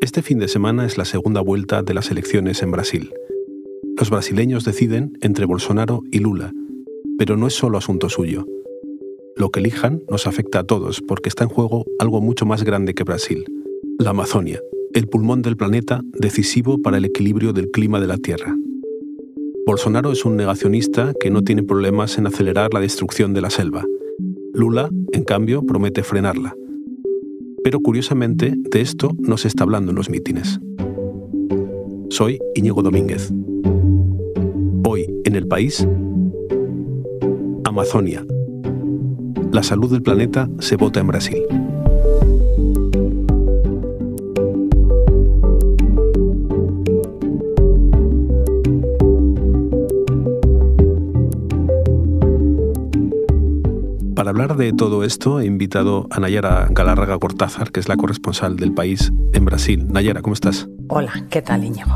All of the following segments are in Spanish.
Este fin de semana es la segunda vuelta de las elecciones en Brasil. Los brasileños deciden entre Bolsonaro y Lula, pero no es solo asunto suyo. Lo que elijan nos afecta a todos porque está en juego algo mucho más grande que Brasil, la Amazonia, el pulmón del planeta decisivo para el equilibrio del clima de la Tierra. Bolsonaro es un negacionista que no tiene problemas en acelerar la destrucción de la selva. Lula, en cambio, promete frenarla. Pero curiosamente, de esto no se está hablando en los mítines. Soy Íñigo Domínguez. Hoy, en el país, Amazonia. La salud del planeta se vota en Brasil. Hablar de todo esto he invitado a Nayara Galárraga Cortázar, que es la corresponsal del país en Brasil. Nayara, ¿cómo estás? Hola, ¿qué tal, Íñigo?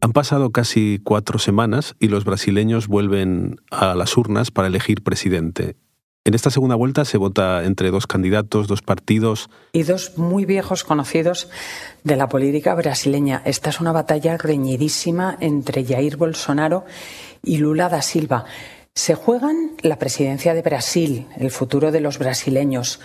Han pasado casi cuatro semanas y los brasileños vuelven a las urnas para elegir presidente. En esta segunda vuelta se vota entre dos candidatos, dos partidos. Y dos muy viejos conocidos de la política brasileña. Esta es una batalla reñidísima entre Jair Bolsonaro y Lula da Silva. Se juegan la presidencia de Brasil, el futuro de los brasileños.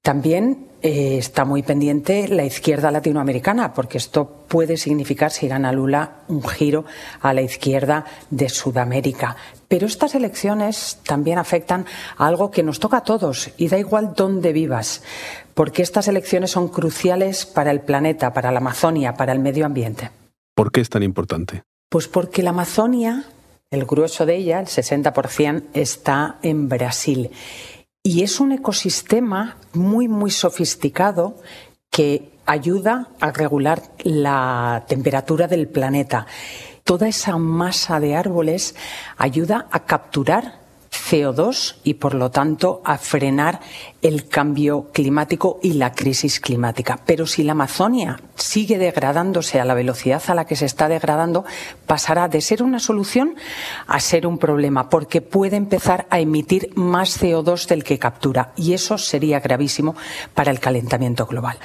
También eh, está muy pendiente la izquierda latinoamericana, porque esto puede significar, si gana Lula, un giro a la izquierda de Sudamérica. Pero estas elecciones también afectan a algo que nos toca a todos, y da igual dónde vivas, porque estas elecciones son cruciales para el planeta, para la Amazonia, para el medio ambiente. ¿Por qué es tan importante? Pues porque la Amazonia el grueso de ella, el 60%, está en Brasil. Y es un ecosistema muy, muy sofisticado que ayuda a regular la temperatura del planeta. Toda esa masa de árboles ayuda a capturar CO2 y, por lo tanto, a frenar el cambio climático y la crisis climática. Pero si la Amazonia sigue degradándose a la velocidad a la que se está degradando, pasará de ser una solución a ser un problema, porque puede empezar a emitir más CO2 del que captura. Y eso sería gravísimo para el calentamiento global.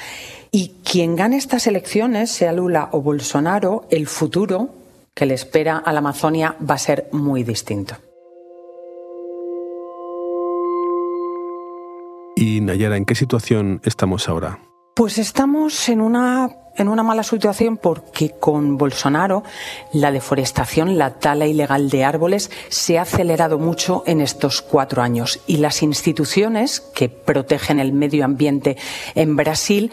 Y quien gane estas elecciones, sea Lula o Bolsonaro, el futuro que le espera a la Amazonia va a ser muy distinto. Y Nayara, ¿en qué situación estamos ahora? Pues estamos en una, en una mala situación porque con Bolsonaro la deforestación, la tala ilegal de árboles se ha acelerado mucho en estos cuatro años y las instituciones que protegen el medio ambiente en Brasil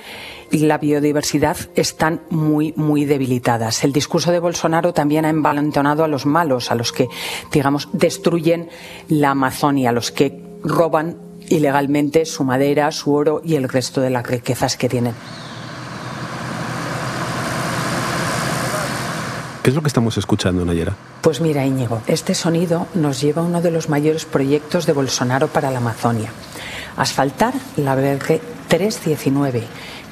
y la biodiversidad están muy, muy debilitadas. El discurso de Bolsonaro también ha envalentonado a los malos, a los que, digamos, destruyen la Amazonia, a los que roban ilegalmente su madera, su oro y el resto de las riquezas que tienen. ¿Qué es lo que estamos escuchando, Nayera? Pues mira, Íñigo, este sonido nos lleva a uno de los mayores proyectos de Bolsonaro para la Amazonia. Asfaltar la BR 319.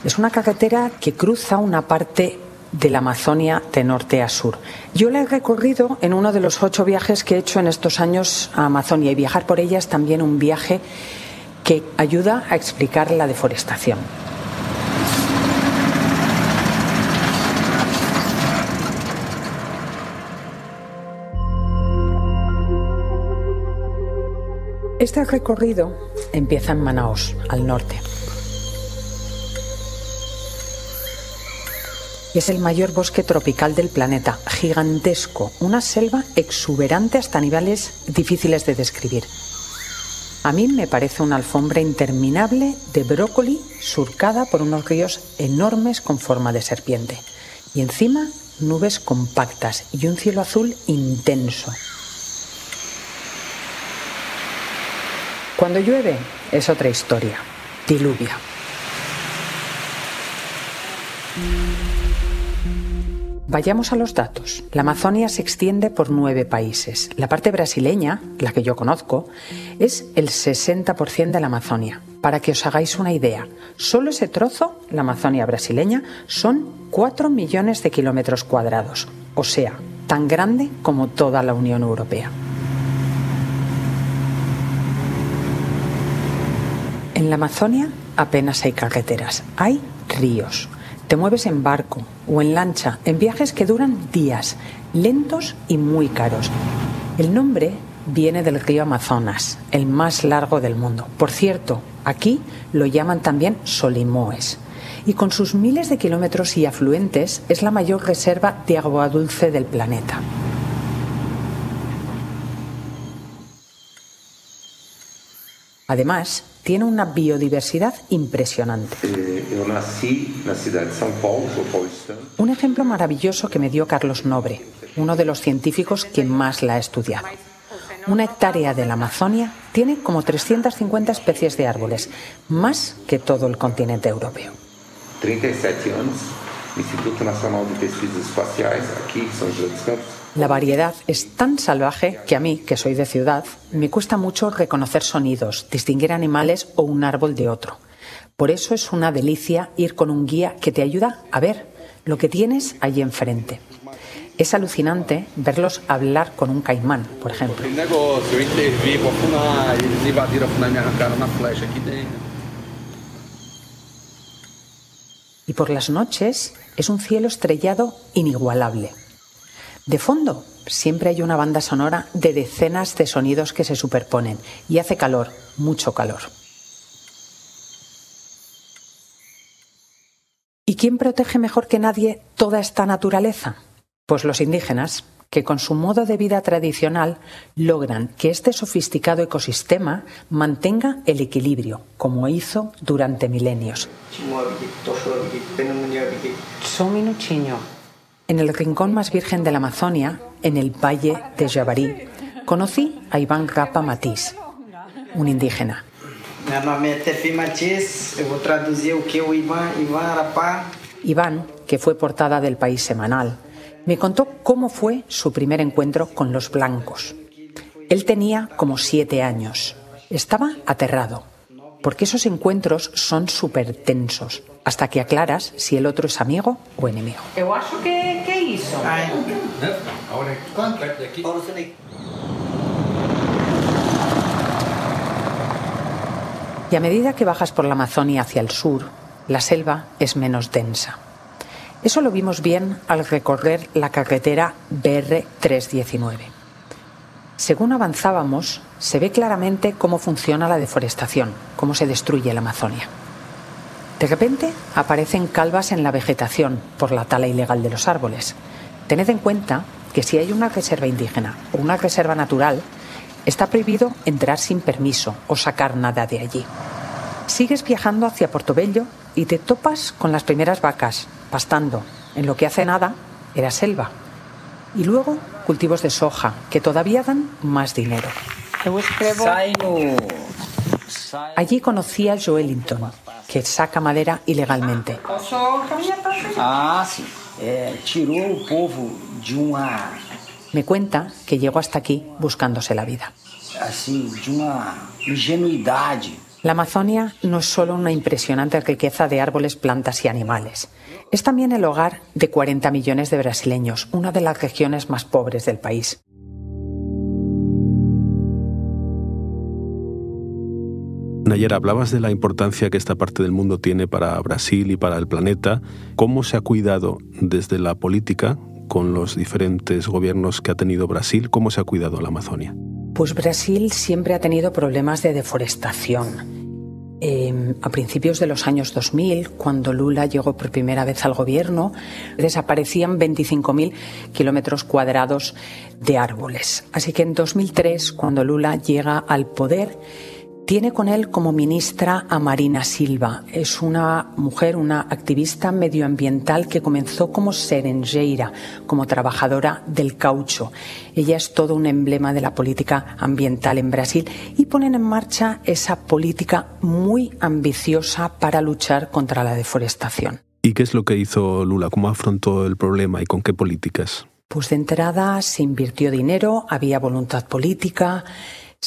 Es una carretera que cruza una parte de la Amazonia de norte a sur. Yo la he recorrido en uno de los ocho viajes que he hecho en estos años a Amazonia y viajar por ella es también un viaje que ayuda a explicar la deforestación. Este recorrido empieza en Manaos, al norte. Es el mayor bosque tropical del planeta, gigantesco, una selva exuberante hasta niveles difíciles de describir. A mí me parece una alfombra interminable de brócoli surcada por unos ríos enormes con forma de serpiente. Y encima nubes compactas y un cielo azul intenso. Cuando llueve es otra historia. Diluvia. Vayamos a los datos. La Amazonia se extiende por nueve países. La parte brasileña, la que yo conozco, es el 60% de la Amazonia. Para que os hagáis una idea, solo ese trozo, la Amazonia brasileña, son 4 millones de kilómetros cuadrados, o sea, tan grande como toda la Unión Europea. En la Amazonia apenas hay carreteras, hay ríos Te mueves en barco o en lancha, en viajes que duran días, lentos y muy caros. El nombre viene del río Amazonas, el más largo del mundo. Por cierto, aquí lo llaman también Solimoes. Y con sus miles de kilómetros y afluentes es la mayor reserva de agua dulce del planeta. Además, tiene una biodiversidad impresionante. Un ejemplo maravilloso que me dio Carlos Nobre, uno de los científicos que más la ha estudiado. Una hectárea de la Amazonia tiene como 350 especies de árboles, más que todo el continente europeo. 37 años, Instituto Nacional de Pesquisas Espaciales, aquí São José dos Campos, la variedad es tan salvaje que a mí, que soy de ciudad, me cuesta mucho reconocer sonidos, distinguir animales o un árbol de otro. Por eso es una delicia ir con un guía que te ayuda a ver lo que tienes allí enfrente. Es alucinante verlos hablar con un caimán, por ejemplo. Y por las noches es un cielo estrellado inigualable. De fondo, siempre hay una banda sonora de decenas de sonidos que se superponen y hace calor, mucho calor. ¿Y quién protege mejor que nadie toda esta naturaleza? Pues los indígenas, que con su modo de vida tradicional logran que este sofisticado ecosistema mantenga el equilibrio, como hizo durante milenios. En el rincón más virgen de la Amazonia, en el valle de Jabarí, conocí a Iván Rapa Matís, un indígena. Iván, que fue portada del País Semanal, me contó cómo fue su primer encuentro con los blancos. Él tenía como siete años. Estaba aterrado porque esos encuentros son súper tensos, hasta que aclaras si el otro es amigo o enemigo. Y a medida que bajas por la Amazonia hacia el sur, la selva es menos densa. Eso lo vimos bien al recorrer la carretera BR 319. Según avanzábamos, se ve claramente cómo funciona la deforestación, cómo se destruye la Amazonia. De repente aparecen calvas en la vegetación por la tala ilegal de los árboles. Tened en cuenta que si hay una reserva indígena o una reserva natural, está prohibido entrar sin permiso o sacar nada de allí. Sigues viajando hacia Portobello y te topas con las primeras vacas, pastando, en lo que hace nada era selva. Y luego cultivos de soja, que todavía dan más dinero. Allí conocí a Joelinton, que saca madera ilegalmente. Me cuenta que llegó hasta aquí buscándose la vida. La Amazonia no es solo una impresionante riqueza de árboles, plantas y animales. Es también el hogar de 40 millones de brasileños, una de las regiones más pobres del país. Nayera, hablabas de la importancia que esta parte del mundo tiene para Brasil y para el planeta. ¿Cómo se ha cuidado desde la política con los diferentes gobiernos que ha tenido Brasil? ¿Cómo se ha cuidado la Amazonia? Pues Brasil siempre ha tenido problemas de deforestación. Em, a principios de los años 2000, cuando Lula llegó por primera vez al gobierno, desaparecían 25.000 kilómetros cuadrados de árboles. Así que en 2003, cuando Lula llega al poder, tiene con él como ministra a Marina Silva. Es una mujer, una activista medioambiental que comenzó como serengeira, como trabajadora del caucho. Ella es todo un emblema de la política ambiental en Brasil y ponen en marcha esa política muy ambiciosa para luchar contra la deforestación. ¿Y qué es lo que hizo Lula? ¿Cómo afrontó el problema y con qué políticas? Pues de entrada se invirtió dinero, había voluntad política,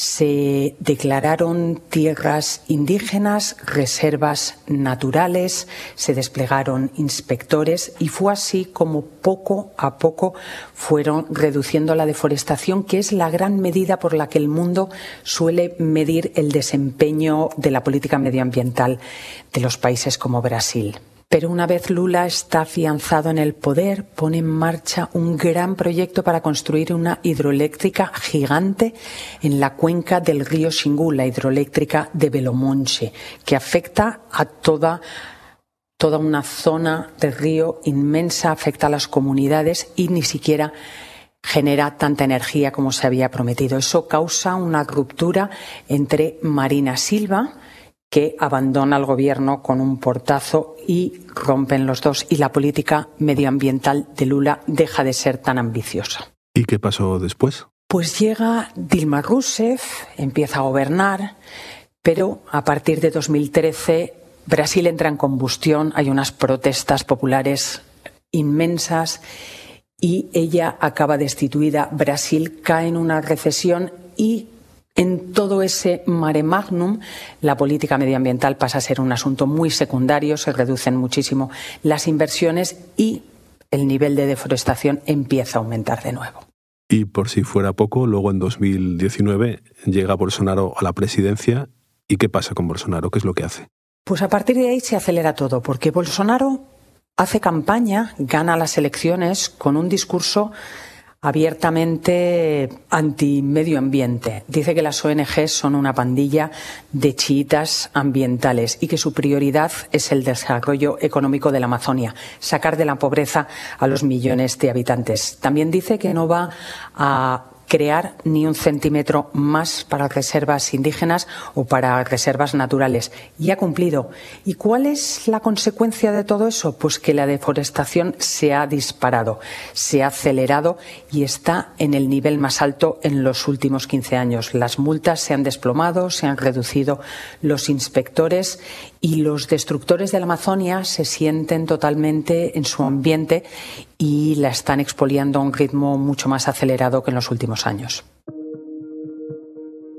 se declararon tierras indígenas, reservas naturales, se desplegaron inspectores y fue así como poco a poco fueron reduciendo la deforestación, que es la gran medida por la que el mundo suele medir el desempeño de la política medioambiental de los países como Brasil. Pero una vez Lula está afianzado en el poder, pone en marcha un gran proyecto para construir una hidroeléctrica gigante en la cuenca del río Xingu, la hidroeléctrica de Belomonche, que afecta a toda toda una zona del río inmensa, afecta a las comunidades y ni siquiera genera tanta energía como se había prometido. Eso causa una ruptura entre Marina Silva, que abandona el gobierno con un portazo y rompen los dos y la política medioambiental de Lula deja de ser tan ambiciosa. ¿Y qué pasó después? Pues llega Dilma Rousseff, empieza a gobernar, pero a partir de 2013 Brasil entra en combustión, hay unas protestas populares inmensas y ella acaba destituida. Brasil cae en una recesión y en todo ese mare magnum, la política medioambiental pasa a ser un asunto muy secundario, se reducen muchísimo las inversiones y el nivel de deforestación empieza a aumentar de nuevo. Y por si fuera poco, luego en 2019 llega Bolsonaro a la presidencia. ¿Y qué pasa con Bolsonaro? ¿Qué es lo que hace? Pues a partir de ahí se acelera todo, porque Bolsonaro hace campaña, gana las elecciones con un discurso abiertamente anti-medio ambiente. Dice que las ONG son una pandilla de chiitas ambientales y que su prioridad es el desarrollo económico de la Amazonia, sacar de la pobreza a los millones de habitantes. También dice que no va a crear ni un centímetro más para reservas indígenas o para reservas naturales. Y ha cumplido. ¿Y cuál es la consecuencia de todo eso? Pues que la deforestación se ha disparado, se ha acelerado y está en el nivel más alto en los últimos 15 años. Las multas se han desplomado, se han reducido los inspectores y los destructores de la Amazonia se sienten totalmente en su ambiente y la están expoliando a un ritmo mucho más acelerado que en los últimos años.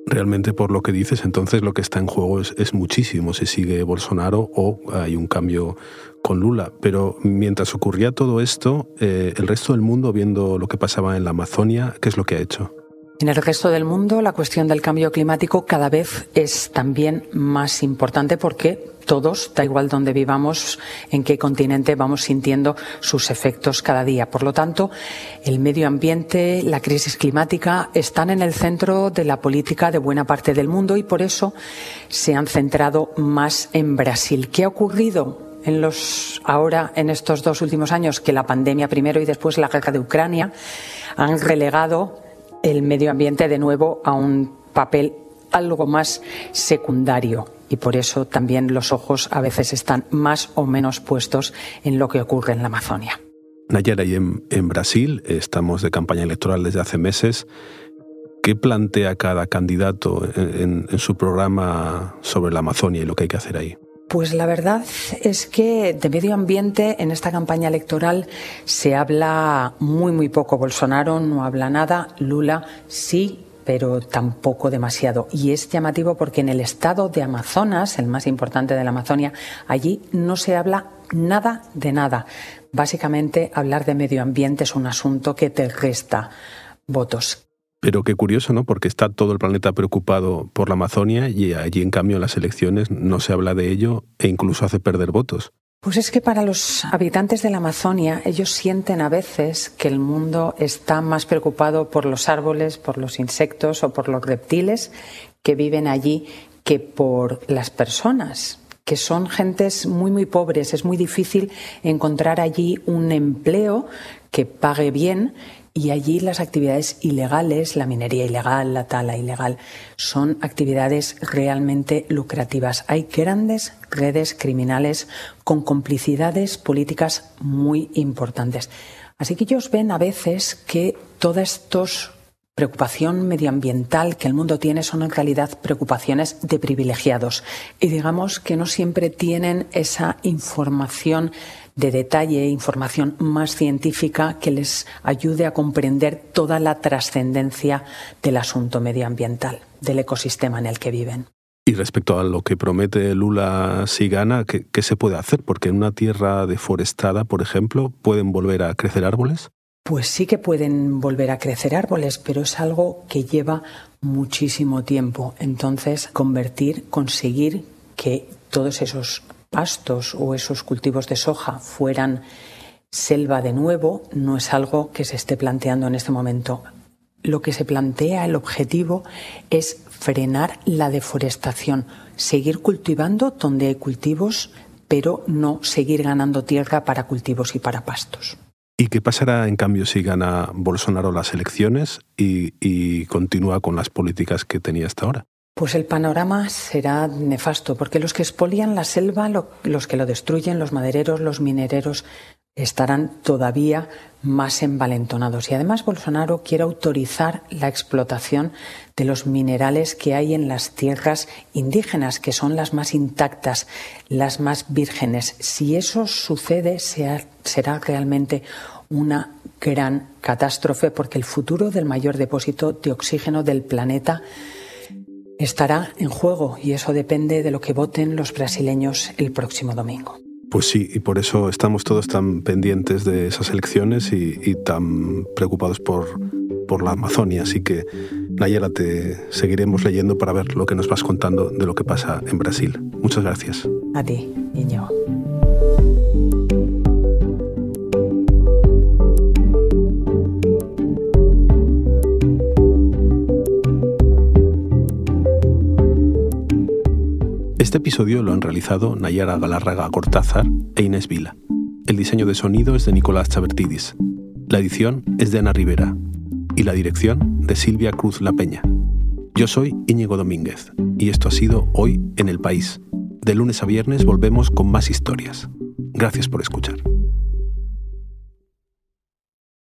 Realmente por lo que dices, entonces lo que está en juego es, muchísimo si sigue Bolsonaro o hay un cambio con Lula. Pero mientras ocurría todo esto, eh, el resto del mundo, viendo lo que pasaba en la Amazonia, ¿qué es lo que ha hecho? En el resto del mundo, la cuestión del cambio climático cada vez es también más importante porque todos, da igual donde vivamos, en qué continente, vamos sintiendo sus efectos cada día. Por lo tanto, el medio ambiente, la crisis climática están en el centro de la política de buena parte del mundo y por eso se han centrado más en Brasil. ¿Qué ha ocurrido? En los, ahora, en estos dos últimos años, que la pandemia primero y después la guerra de Ucrania han relegado el medio ambiente de nuevo a un papel algo más secundario y por eso también los ojos a veces están más o menos puestos en lo que ocurre en la Amazonia. Nayara, y en, Brasil estamos de campaña electoral desde hace meses. ¿Qué plantea cada candidato en su programa sobre la Amazonia y lo que hay que hacer ahí? Pues la verdad es que de medio ambiente en esta campaña electoral se habla muy, muy poco. Bolsonaro no habla nada, Lula sí, pero tampoco demasiado. Y es llamativo porque en el estado de Amazonas, el más importante de la Amazonia, allí no se habla nada de nada. Básicamente, hablar de medio ambiente es un asunto que te resta votos. Pero qué curioso, ¿no? Porque está todo el planeta preocupado por la Amazonia y allí, en cambio, en las elecciones no se habla de ello e incluso hace perder votos. Pues es que para los habitantes de la Amazonia, ellos sienten a veces que el mundo está más preocupado por los árboles, por los insectos o por los reptiles que viven allí que por las personas que son gentes muy, muy pobres. Es muy difícil encontrar allí un empleo que pague bien y allí las actividades ilegales, la minería ilegal, la tala ilegal, son actividades realmente lucrativas. Hay grandes redes criminales con complicidades políticas muy importantes. Así que ellos ven a veces que todos estos preocupación medioambiental que el mundo tiene son en realidad preocupaciones de privilegiados y digamos que no siempre tienen esa información de detalle, información más científica que les ayude a comprender toda la trascendencia del asunto medioambiental, del ecosistema en el que viven. Y respecto a lo que promete Lula si gana, ¿qué, ¿qué, se puede hacer? Porque en una tierra deforestada, por ejemplo, ¿pueden volver a crecer árboles? Pues sí que pueden volver a crecer árboles, pero es algo que lleva muchísimo tiempo. Entonces, convertir, conseguir que todos esos pastos o esos cultivos de soja fueran selva de nuevo, no es algo que se esté planteando en este momento. Lo que se plantea, el objetivo, es frenar la deforestación, seguir cultivando donde hay cultivos, pero no seguir ganando tierra para cultivos y para pastos. ¿Y qué pasará en cambio si gana Bolsonaro las elecciones y, continúa con las políticas que tenía hasta ahora? Pues el panorama será nefasto, porque los que expolian la selva, los que lo destruyen, los madereros, los minereros, estarán todavía más envalentonados. Y además Bolsonaro quiere autorizar la explotación de los minerales que hay en las tierras indígenas, que son las más intactas, las más vírgenes. Si eso sucede, será realmente una gran catástrofe porque el futuro del mayor depósito de oxígeno del planeta estará en juego y eso depende de lo que voten los brasileños el próximo domingo. Pues sí, y por eso estamos todos tan pendientes de esas elecciones y, tan preocupados por, por la Amazonia. Así que, Nayara, te seguiremos leyendo para ver lo que nos vas contando de lo que pasa en Brasil. Muchas gracias. A ti, niño. Este episodio lo han realizado Nayara Galarraga Cortázar e Inés Vila. El diseño de sonido es de Nicolás Chabertidis. La edición es de Ana Rivera. Y la dirección de Silvia Cruz La Peña. Yo soy Íñigo Domínguez y esto ha sido Hoy en el País. De lunes a viernes volvemos con más historias. Gracias por escuchar.